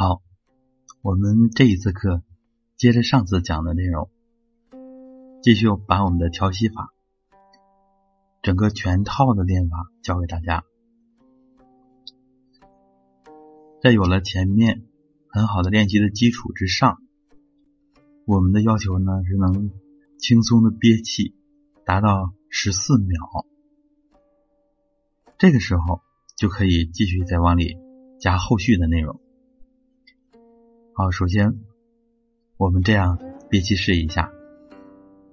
好，我们这一次课接着上次讲的内容，继续把我们的调息法整个全套的练法教给大家。在有了前面很好的练习的基础之上，我们的要求呢是能轻松的憋气，达到十四秒。这个时候就可以继续再往里加后续的内容。好，首先我们这样憋气试一下，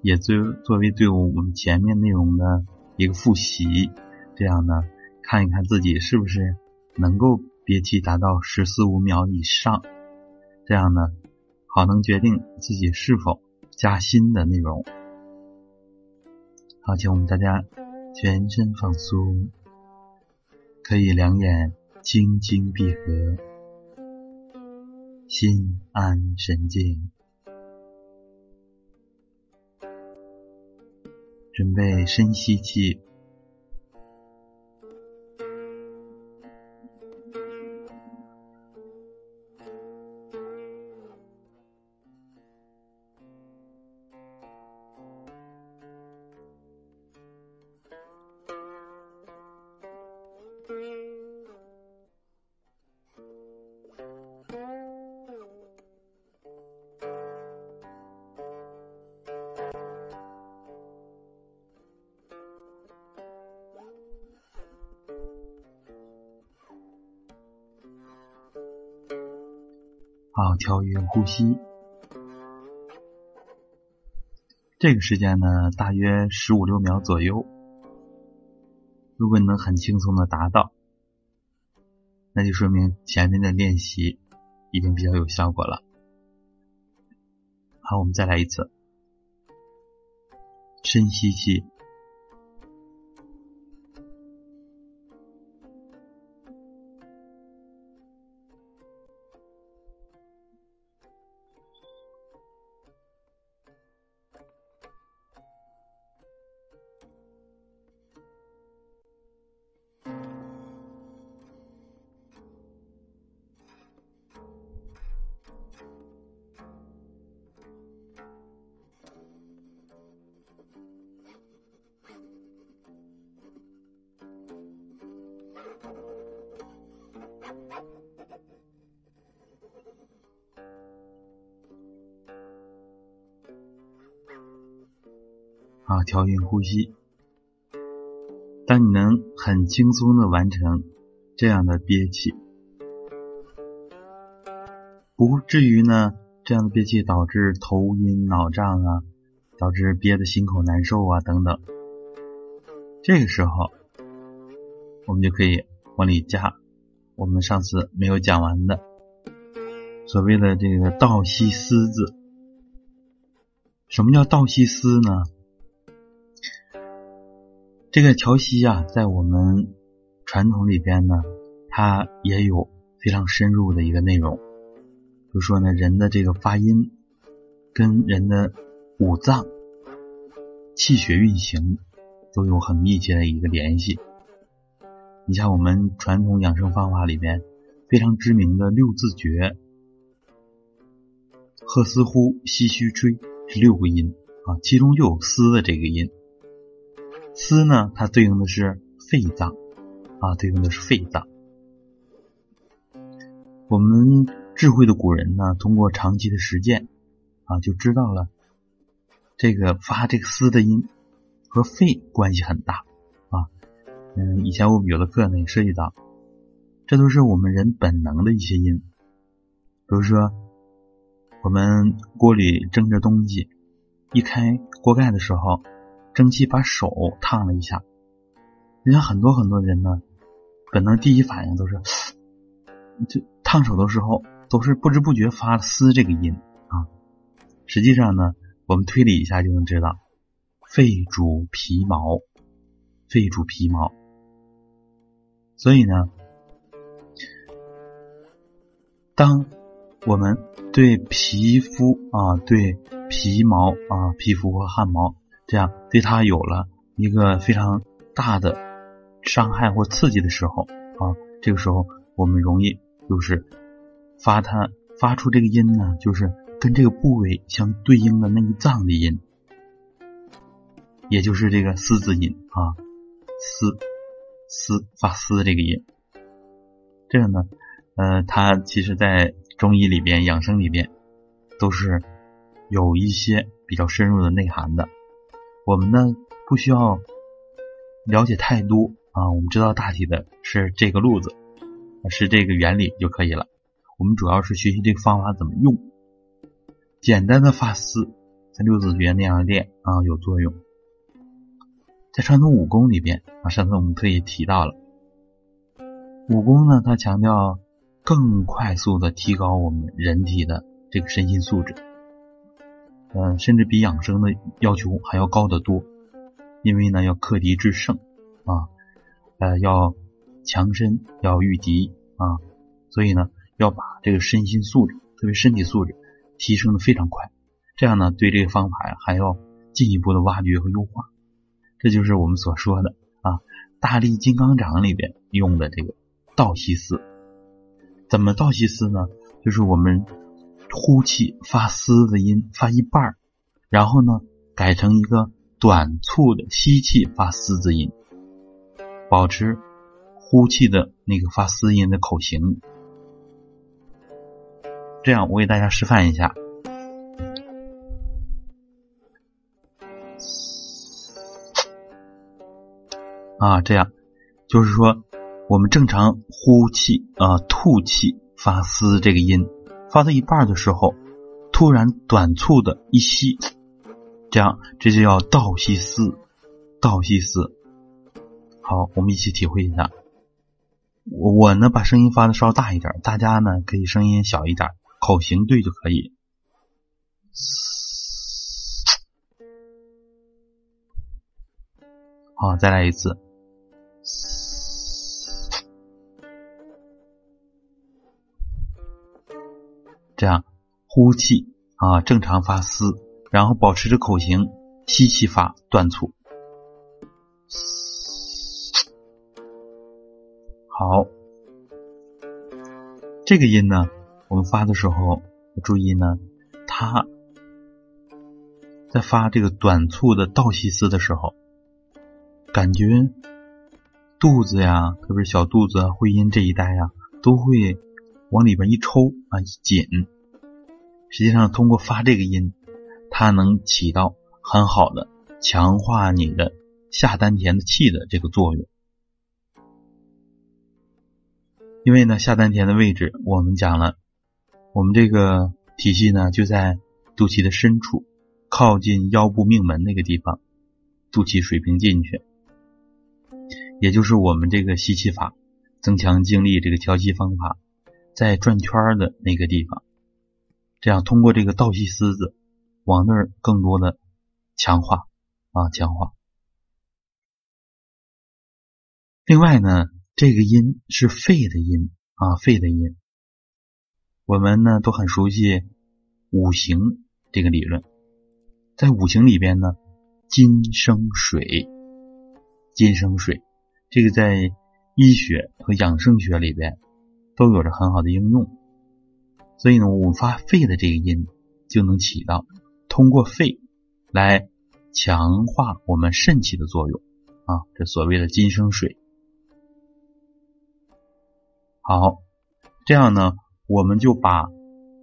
也作作为对我们前面内容的一个复习。这样呢，看一看自己是不是能够憋气达到十四五秒以上。这样呢，好能决定自己是否加新的内容。好，请我们大家全身放松。可以两眼轻轻闭合，心安神静，准备深吸气。好，调匀呼吸。这个时间呢，大约十五六秒左右。如果你能很轻松的达到，那就说明前面的练习已经比较有效果了。好，我们再来一次，深吸气。啊，调匀呼吸。当你能很轻松的完成这样的憋气，不至于呢这样的憋气导致头晕脑胀啊，导致憋的心口难受啊等等。这个时候，我们就可以往里加我们上次没有讲完的所谓的这个倒吸丝字。什么叫倒吸丝呢？这个调息啊，在我们传统里边呢，它也有非常深入的一个内容。就说呢，人的这个发音跟人的五脏、气血运行都有很密切的一个联系。你像我们传统养生方法里边非常知名的六字诀：喝丝呼，吸虚吹，是六个音啊，其中就有丝的这个音。丝呢，它对应的是肺脏啊，对应的是肺脏。我们智慧的古人呢，通过长期的实践啊，就知道了这个发这个丝的音和肺关系很大。嗯，以前我们有的课呢也涉及到，这都是我们人本能的一些音，比如说我们锅里蒸着东西，一开锅盖的时候。蒸汽把手烫了一下，你像很多很多人呢，本能第一反应都是，就烫手的时候都是不知不觉发嘶这个音啊。实际上呢，我们推理一下就能知道，肺主皮毛，肺主皮毛，所以呢，当我们对皮肤啊，对皮毛啊，皮肤和汗毛。这样对它有了一个非常大的伤害或刺激的时候啊，这个时候我们容易就是发它发出这个音呢，就是跟这个部位相对应的那一脏的音，也就是这个嘶字音啊，嘶丝发丝这个音。这个呢，呃，它其实在中医里边、养生里边都是有一些比较深入的内涵的。我们呢不需要了解太多啊，我们知道大体的是这个路子，是这个原理就可以了。我们主要是学习这个方法怎么用，简单的发丝在六字诀那样练啊有作用。在传统武功里边啊，上次我们特意提到了武功呢，它强调更快速的提高我们人体的这个身心素质。嗯，甚至比养生的要求还要高得多，因为呢要克敌制胜啊，呃要强身要御敌啊，所以呢要把这个身心素质，特别身体素质提升的非常快，这样呢对这个方法呀还要进一步的挖掘和优化，这就是我们所说的啊大力金刚掌里边用的这个倒吸丝，怎么倒吸丝呢？就是我们。呼气发嘶的音发一半然后呢改成一个短促的吸气发嘶字音，保持呼气的那个发嘶音的口型。这样我给大家示范一下啊，这样就是说我们正常呼气啊吐气发嘶这个音。发到一半的时候，突然短促的一吸，这样这就叫倒吸嘶，倒吸嘶。好，我们一起体会一下。我我呢把声音发的稍大一点，大家呢可以声音小一点，口型对就可以。好，再来一次。这样呼气啊，正常发嘶，然后保持着口型，吸气发断促。好，这个音呢，我们发的时候注意呢，它在发这个短促的倒吸丝的时候，感觉肚子呀，特别是小肚子、会阴这一带呀，都会。往里边一抽啊，一紧，实际上通过发这个音，它能起到很好的强化你的下丹田的气的这个作用。因为呢，下丹田的位置我们讲了，我们这个体系呢就在肚脐的深处，靠近腰部命门那个地方，肚脐水平进去，也就是我们这个吸气法、增强精力这个调息方法。在转圈的那个地方，这样通过这个倒吸丝子往那儿更多的强化啊强化。另外呢，这个音是肺的音啊肺的音，我们呢都很熟悉五行这个理论，在五行里边呢，金生水，金生水，这个在医学和养生学里边。都有着很好的应用，所以呢，我们发肺的这个音就能起到通过肺来强化我们肾气的作用啊，这所谓的金生水。好，这样呢，我们就把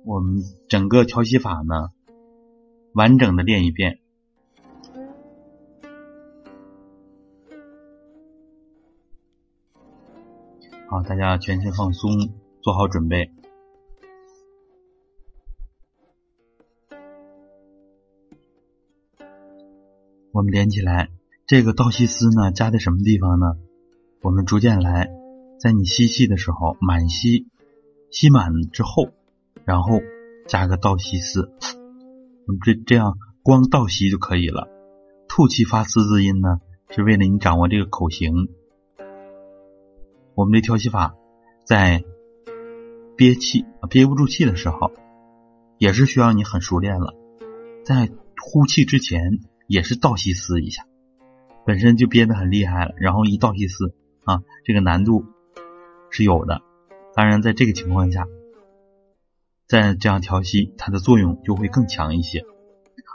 我们整个调息法呢完整的练一遍。好，大家全身放松，做好准备。我们连起来，这个倒吸丝呢，加在什么地方呢？我们逐渐来，在你吸气的时候，满吸，吸满之后，然后加个倒吸丝。这这样光倒吸就可以了。吐气发丝字音呢，是为了你掌握这个口型。我们这调息法，在憋气憋不住气的时候，也是需要你很熟练了。在呼气之前，也是倒吸丝一下，本身就憋得很厉害了，然后一倒吸丝啊，这个难度是有的。当然，在这个情况下，再这样调息，它的作用就会更强一些。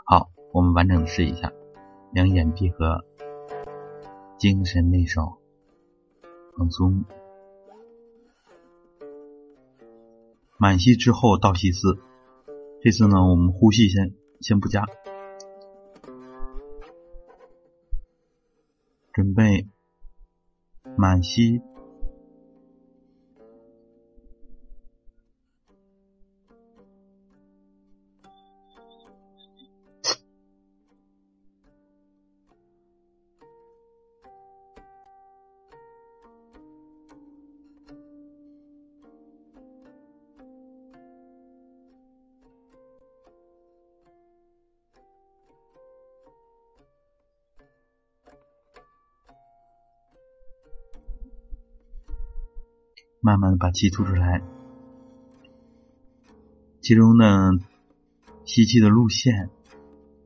好，我们完整的试一下，两眼闭合，精神内收，放松。满吸之后倒吸四，这次呢，我们呼吸先先不加，准备满吸。慢慢的把气吐出来，其中呢，吸气的路线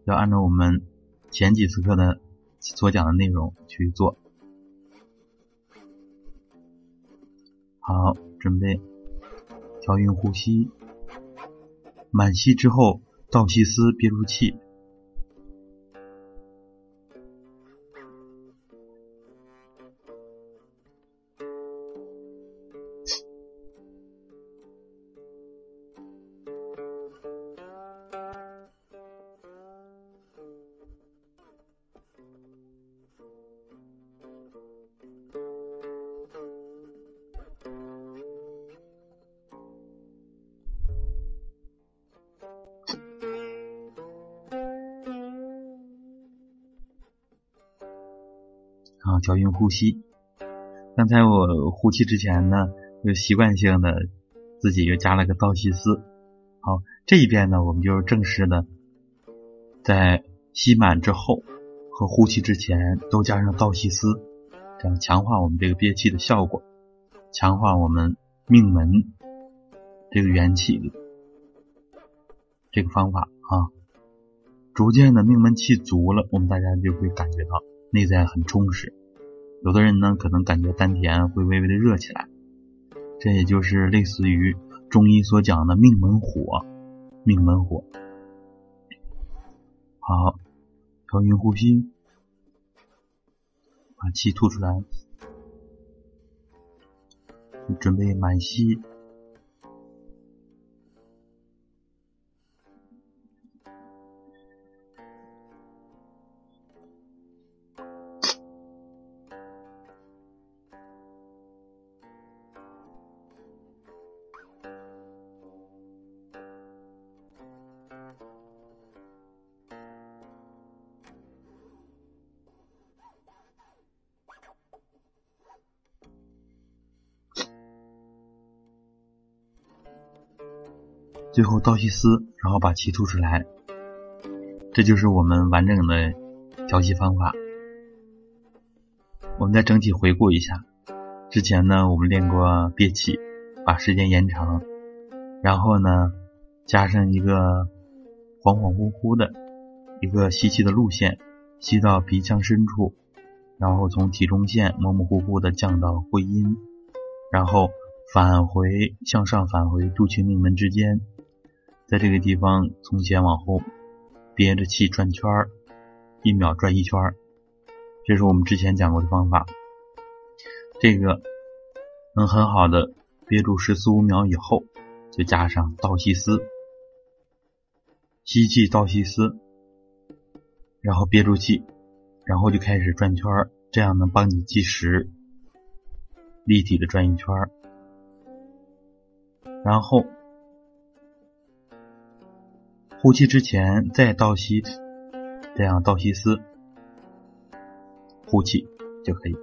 要按照我们前几次课的所讲的内容去做。好，准备调匀呼吸，满吸之后倒吸丝，憋住气。啊，调匀呼吸。刚才我呼气之前呢，就习惯性的自己又加了个倒吸丝。好，这一遍呢，我们就是正式的在吸满之后和呼气之前都加上倒吸丝，这样强化我们这个憋气的效果，强化我们命门这个元气这个方法啊，逐渐的命门气足了，我们大家就会感觉到。内在很充实，有的人呢可能感觉丹田会微微的热起来，这也就是类似于中医所讲的命门火，命门火。好，调匀呼吸，把气吐出来，准备满吸。最后倒吸丝，然后把气吐出来，这就是我们完整的调息方法。我们再整体回顾一下，之前呢我们练过憋气，把时间延长，然后呢加上一个恍恍惚惚的一个吸气的路线，吸到鼻腔深处，然后从体中线模模糊糊的降到会阴，然后返回向上返回肚脐命门之间。在这个地方从前往后憋着气转圈儿，一秒转一圈儿，这是我们之前讲过的方法。这个能很好的憋住十四五秒以后，就加上倒吸丝，吸气倒吸丝，然后憋住气，然后就开始转圈儿，这样能帮你计时，立体的转一圈儿，然后。呼气之前再倒吸，这样倒吸丝，呼气就可以。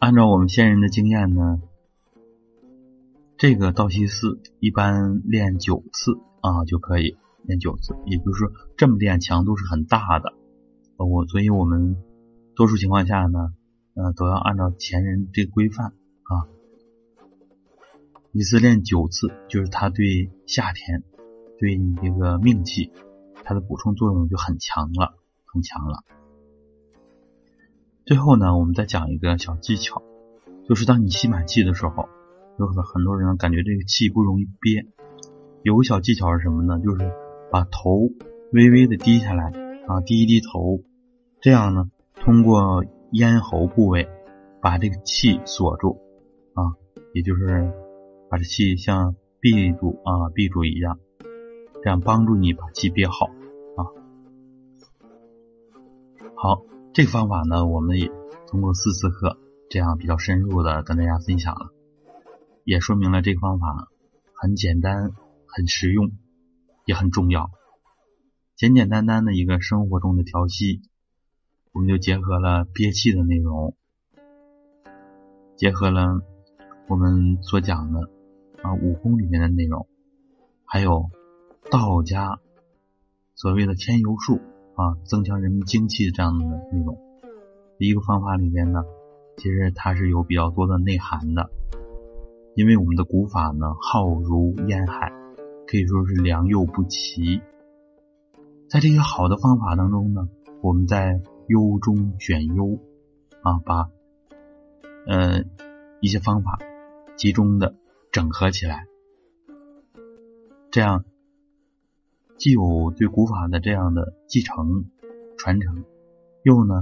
按照我们先人的经验呢，这个倒吸丝一般练九次啊就可以练九次，也就是说这么练强度是很大的。我所以我们多数情况下呢，呃都要按照前人这个规范啊，一次练九次，就是他对夏天。对你这个命气，它的补充作用就很强了，很强了。最后呢，我们再讲一个小技巧，就是当你吸满气的时候，有很很多人感觉这个气不容易憋。有个小技巧是什么呢？就是把头微微的低下来啊，低一低头，这样呢，通过咽喉部位把这个气锁住啊，也就是把这气像闭住啊闭住一样，这样帮助你把气憋好啊。好，这个方法呢，我们也通过四次课这样比较深入的跟大家分享了，也说明了这个方法很简单。很实用，也很重要。简简单单的一个生活中的调息，我们就结合了憋气的内容，结合了我们所讲的啊武功里面的内容，还有道家所谓的添油术啊，增强人们精气这样的内容。一个方法里边呢，其实它是有比较多的内涵的，因为我们的古法呢，浩如烟海。可以说是良莠不齐，在这些好的方法当中呢，我们在优中选优啊，把呃一些方法集中的整合起来，这样既有对古法的这样的继承传承，又呢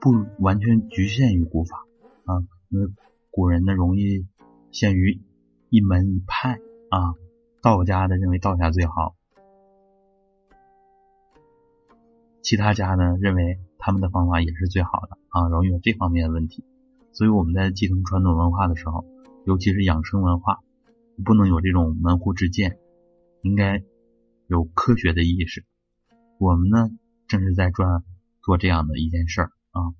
不完全局限于古法啊，因为古人呢容易限于一门一派啊。道家的认为道家最好，其他家呢认为他们的方法也是最好的啊，容易有这方面的问题。所以我们在继承传统文化的时候，尤其是养生文化，不能有这种门户之见，应该有科学的意识。我们呢正是在专做这样的一件事儿啊。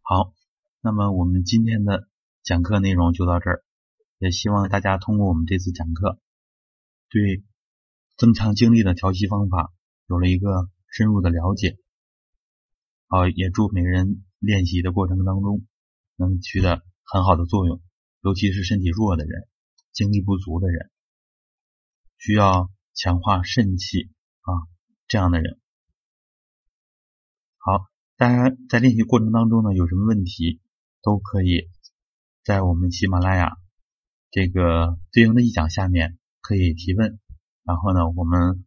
好，那么我们今天的讲课内容就到这儿。也希望大家通过我们这次讲课，对增强精力的调息方法有了一个深入的了解。好，也祝每个人练习的过程当中能取得很好的作用，尤其是身体弱的人、精力不足的人，需要强化肾气啊这样的人。好，大家在练习过程当中呢，有什么问题都可以在我们喜马拉雅。这个对应的一讲下面可以提问，然后呢，我们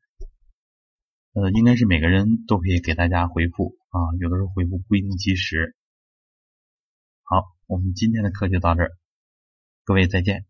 呃应该是每个人都可以给大家回复啊，有的时候回复不一定及时。好，我们今天的课就到这儿，各位再见。